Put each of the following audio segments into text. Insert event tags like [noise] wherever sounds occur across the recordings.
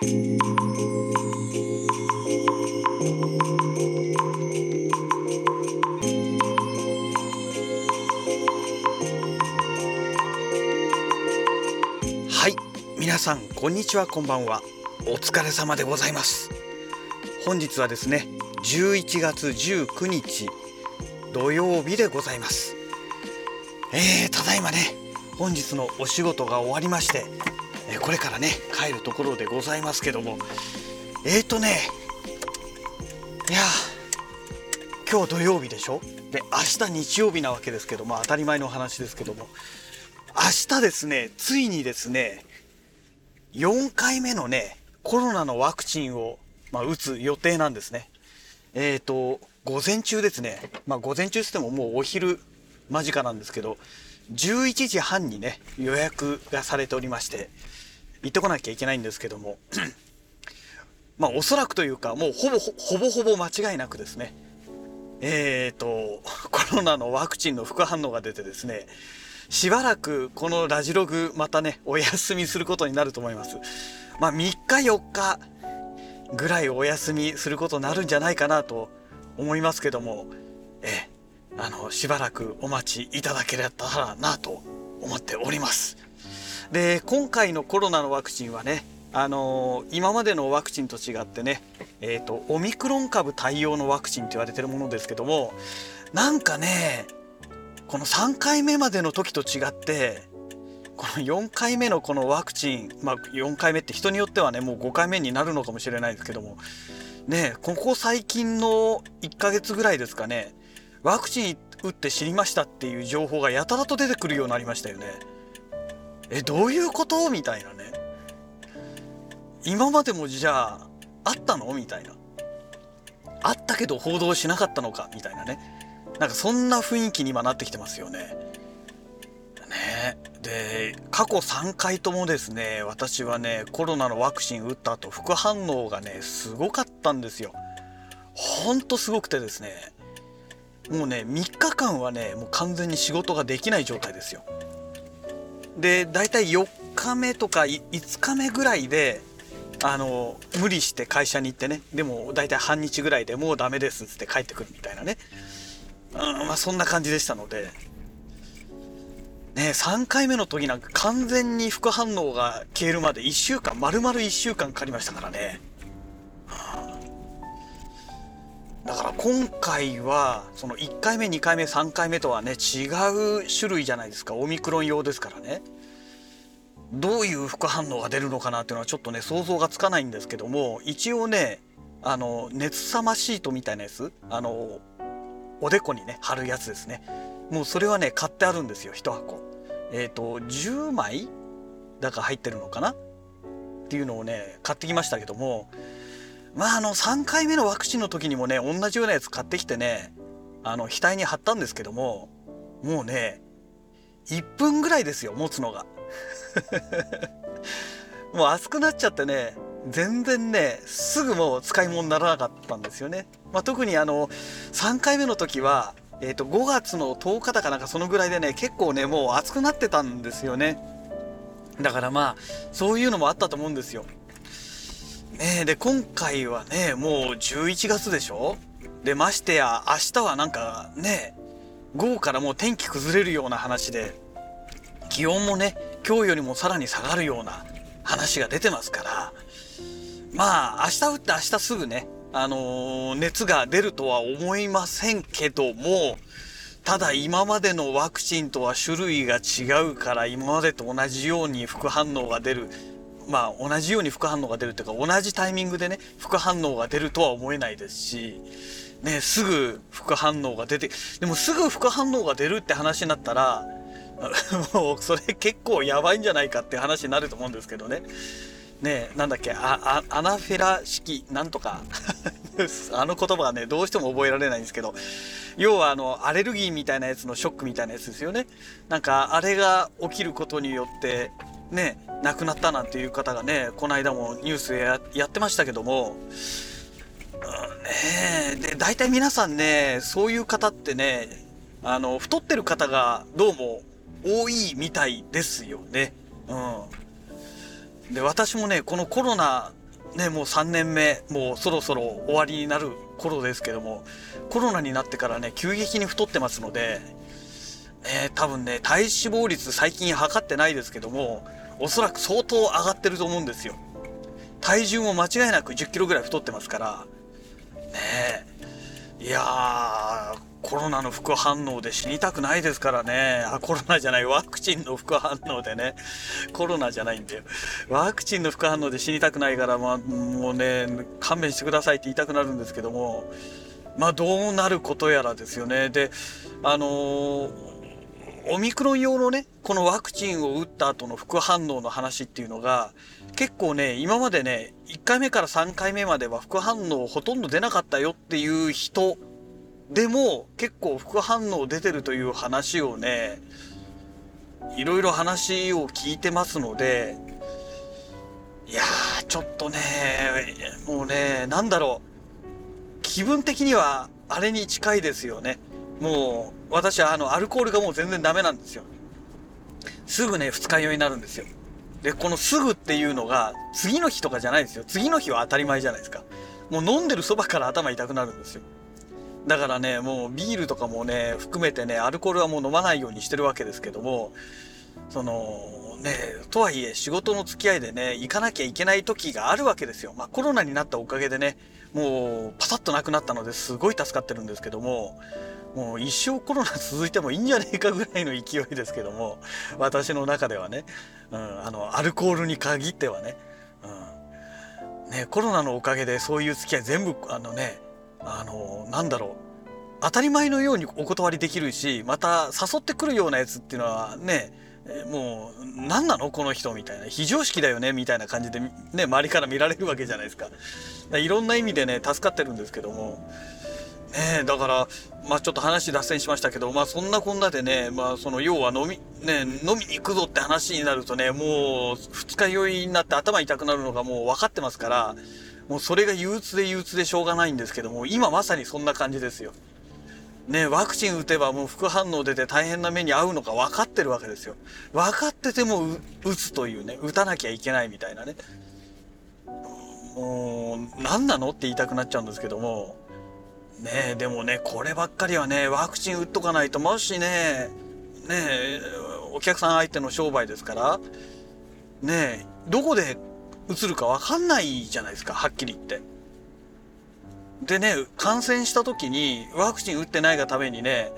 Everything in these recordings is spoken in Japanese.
はい皆さんこんにちはこんばんは。お疲れ様でございます。本日はですね11月19日土曜日でございます。えー、ただいまね本日のお仕事が終わりましてえこれからね帰るところでございますけども。えーとねいや今日土曜日でしょ？で明日日曜日なわけですけども当たり前の話ですけども。明日ですねついにですね4回目のねコロナのワクチンを、まあ、打つ予定なんですね。えーと午前中ですね。まあ午前中っつってももうお昼間近なんですけど11時半にね予約がされておりまして。行ってこなきゃいけないんですけども。[clears throat] まあおそらくというかもうほぼほぼほぼ間違いなくですね。えーとコロナのワクチンの副反応が出てですねしばらくこのラジログまたねお休みすることになると思います。まあ3日4日ぐらいお休みすることになるんじゃないかなと思いますけどもえあのしばらくお待ちいただけたらなと思っております。で今回のコロナのワクチンはねあのー、今までのワクチンと違ってね、えーと、オミクロン株対応のワクチンと言われてるものですけどもなんかねこの3回目までの時と違ってこの4回目のこのワクチンまあ4回目って人によってはねもう5回目になるのかもしれないですけどもねここ最近の1ヶ月ぐらいですかねワクチン打って知りましたっていう情報がやたらと出てくるようになりましたよね。えどういうこと？みたいなね。今までもじゃああったの？みたいな。あったけど報道しなかったのか？みたいなね。なんかそんな雰囲気に今なってきてますよね。ねで過去3回ともですね私はねコロナのワクチン打った後副反応がねすごかったんですよ。ほんとすごくてですねもうね3日間はねもう完全に仕事ができない状態ですよ。で大体4日目とか5日目ぐらいであの無理して会社に行ってねでも大体半日ぐらいでもうダメですっつって帰ってくるみたいなね、うんまあ、そんな感じでしたので、ね、3回目の時なんか完全に副反応が消えるまで1週間丸々1週間かかりましたからね。だから今回はその1回目2回目3回目とはね違う種類じゃないですか。オミクロン用ですからね。どういう副反応が出るのかなっていうのはちょっとね想像がつかないんですけども一応ねあの熱さまシートみたいなやつあのおでこにね貼るやつですね。もうそれはね買ってあるんですよ1箱。えっ、ー、と10枚だか入ってるのかな？っていうのをね買ってきましたけどもまああの3回目のワクチンの時にもね同じようなやつ買ってきてねあの額に貼ったんですけどももうね1分ぐらいですよ持つのが。[laughs] もう熱くなっちゃってね全然ねすぐもう使い物にならなかったんですよね、まあ、特にあの3回目の時はえー、と5月の10日だかなんかそのぐらいでね結構ねもう暑くなってたんですよね。だからまあそういうのもあったと思うんですよ。ねで今回はねもう11月でしょ？でましてや明日はなんかね午後からもう天気崩れるような話で気温もね今日よりもさらに下がるような話が出てますからまあ明日打って明日すぐねあのー、熱が出るとは思いませんけどもただ今までのワクチンとは種類が違うから今までと同じように副反応が出るまあ同じように副反応が出るというか同じタイミングでね副反応が出るとは思えないですし、ね、すぐ副反応が出てでもすぐ副反応が出るって話になったら [laughs] もうそれ結構やばいんじゃないかって話になると思うんですけどね。ねなんだっけあアナフェラ式なんとか [laughs] あの言葉がねどうしても覚えられないんですけど要はあのアレルギーみたいなやつのショックみたいなやつですよねなんかあれが起きることによってね亡くなったなんていう方がねこの間もニュースでやってましたけども、うん、ねで大体皆さんねそういう方ってねあの太ってる方がどうも多いみたいですよね。うん、で私もねこのコロナねもう3年目もうそろそろ終わりになる頃ですけどもコロナになってからね急激に太ってますので、え、多分ね体脂肪率最近測ってないですけどもおそらく相当上がってると思うんですよ体重も間違いなく1 0キロぐらい太ってますからねえいやーコロナの副反応で死にたくないですからね。あ、コロナじゃない、ワクチンの副反応でね。コロナじゃないんだよ。ワクチンの副反応で死にたくないから、まあ、もうね、勘弁してくださいって言いたくなるんですけども、まあ、どうなることやらですよね。で、あのー、オミクロン用のね、このワクチンを打った後の副反応の話っていうのが、結構ね、今までね、1回目から3回目までは副反応ほとんど出なかったよっていう人でも結構副反応出てるという話をねいろいろ話を聞いてますのでいやーちょっとねもうねなんだろう。気分的にはあれに近いですよね。もう私はあのアルコールがもう全然ダメなんですよ。すぐね二日酔いになるんですよ。でこのすぐっていうのが次の日とかじゃないですよ。次の日は当たり前じゃないですか。もう飲んでるそばから頭痛くなるんですよ。だからね、もうビールとかもね、含めてね、アルコールはもう飲まないようにしてるわけですけども、その、ね、とはいえ仕事の付き合いでね、行かなきゃいけない時があるわけですよ。まあコロナになったおかげでね、もうパタッとなくなったのですごい助かってるんですけども、もう一生コロナ続いてもいいんじゃねえかぐらいの勢いですけども、私の中ではね、うん、あの、アルコールに限ってはね、うん、ね、コロナのおかげでそういう付き合い全部、あのね、あのなんだろう。当たり前のようにお断りできるしまた誘ってくるようなやつっていうのはねもう何なの？この人みたいな。非常識だよね？みたいな感じでね周りから見られるわけじゃないですか。いろんな意味でね助かってるんですけども。ねだからまあちょっと話脱線しましたけどまあそんなこんなでねまあその要は飲みね飲みに行くぞって話になるとねもう二日酔いになって頭痛くなるのがもう分かってますからもうそれが憂鬱で憂鬱でしょうがないんですけども、今まさにそんな感じですよ。ね、ワクチン打てばもう副反応出て大変な目に遭うのか分かってるわけですよ。分かってても打つというね、打たなきゃいけないみたいなね。もう、何なのって言いたくなっちゃうんですけども、ねえでもね、こればっかりはね、ワクチン打っとかないと、もしね、ねお客さん相手の商売ですから、ねどこで移るか分かんないじゃないですかはっきり言って。でね感染した時にワクチン打ってないがためにね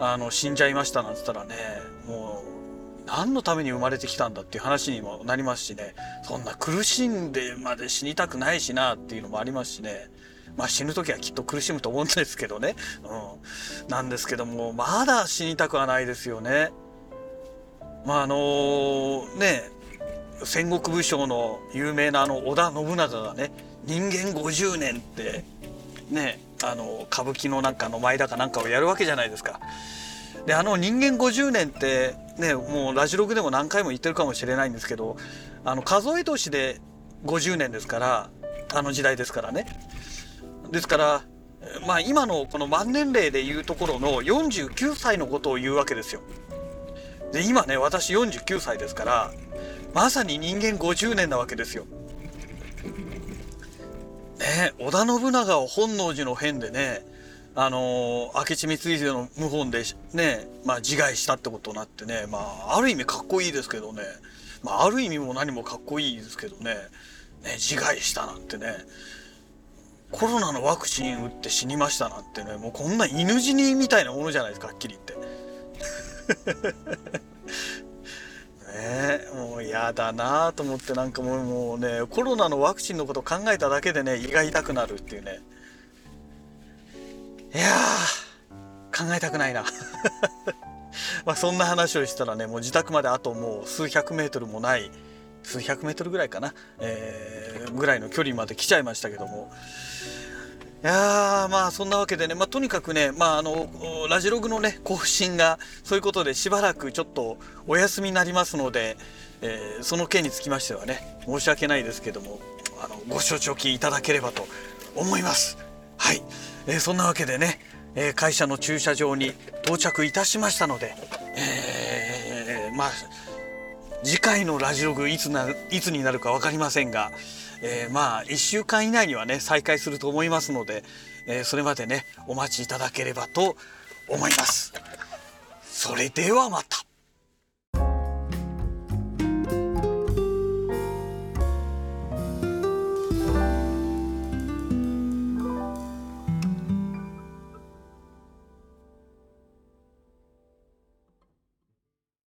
あの死んじゃいましたなんつったらねもう何のために生まれてきたんだっていう話にもなりますしねそんな苦しんでまで死にたくないしなっていうのもありますしねまあ死ぬ時はきっと苦しむと思うんですけどね、うん、なんですけどもまだ死にたくはないですよね。まああのー、ね戦国武将の有名なあの織田信長がね人間50年ってねあの歌舞伎のなんかの前だかなんかをやるわけじゃないですか。であの人間50年ってねもうラジログでも何回も言ってるかもしれないんですけどあの数え年で50年ですからあの時代ですからね。ですからまあ今のこの満年齢でいうところの49歳のことを言うわけですよ。で今ね私49歳ですからまさに人間50年なわけですよ。ね織田信長を本能寺の変でねあの明智光秀の謀反でね、まあ、自害したってことになってね、まあ、ある意味かっこいいですけどね、まあ、ある意味も何もかっこいいですけどねね自害したなんてねコロナのワクチン打って死にましたなんてねもうこんな犬死にみたいなものじゃないですかはっきり言って。[laughs] ねもう嫌だなと思ってなんかもうもうねコロナのワクチンのこと考えただけでね胃が痛くなるっていうねいや考えたくないな [laughs] まあそんな話をしたらねもう自宅まであともう数百メートルもない数百メートルぐらいかな、えー、ぐらいの距離まで来ちゃいましたけども。いやまあそんなわけでね、まあ、とにかくね、まあ、あのラジログのね更新がそういうことでしばらくちょっとお休みになりますので、えー、その件につきましてはね申し訳ないですけどもあのご承知おきいただければと思います。はい、えー、そんなわけでね、えー、会社の駐車場に到着いたしましたので、えー、まあ次回のラジオグいつないつになるか分かりませんが、えーまあ1週間以内にはね再開すると思いますので、えーそれまでねお待ちいただければと思います。それではまた。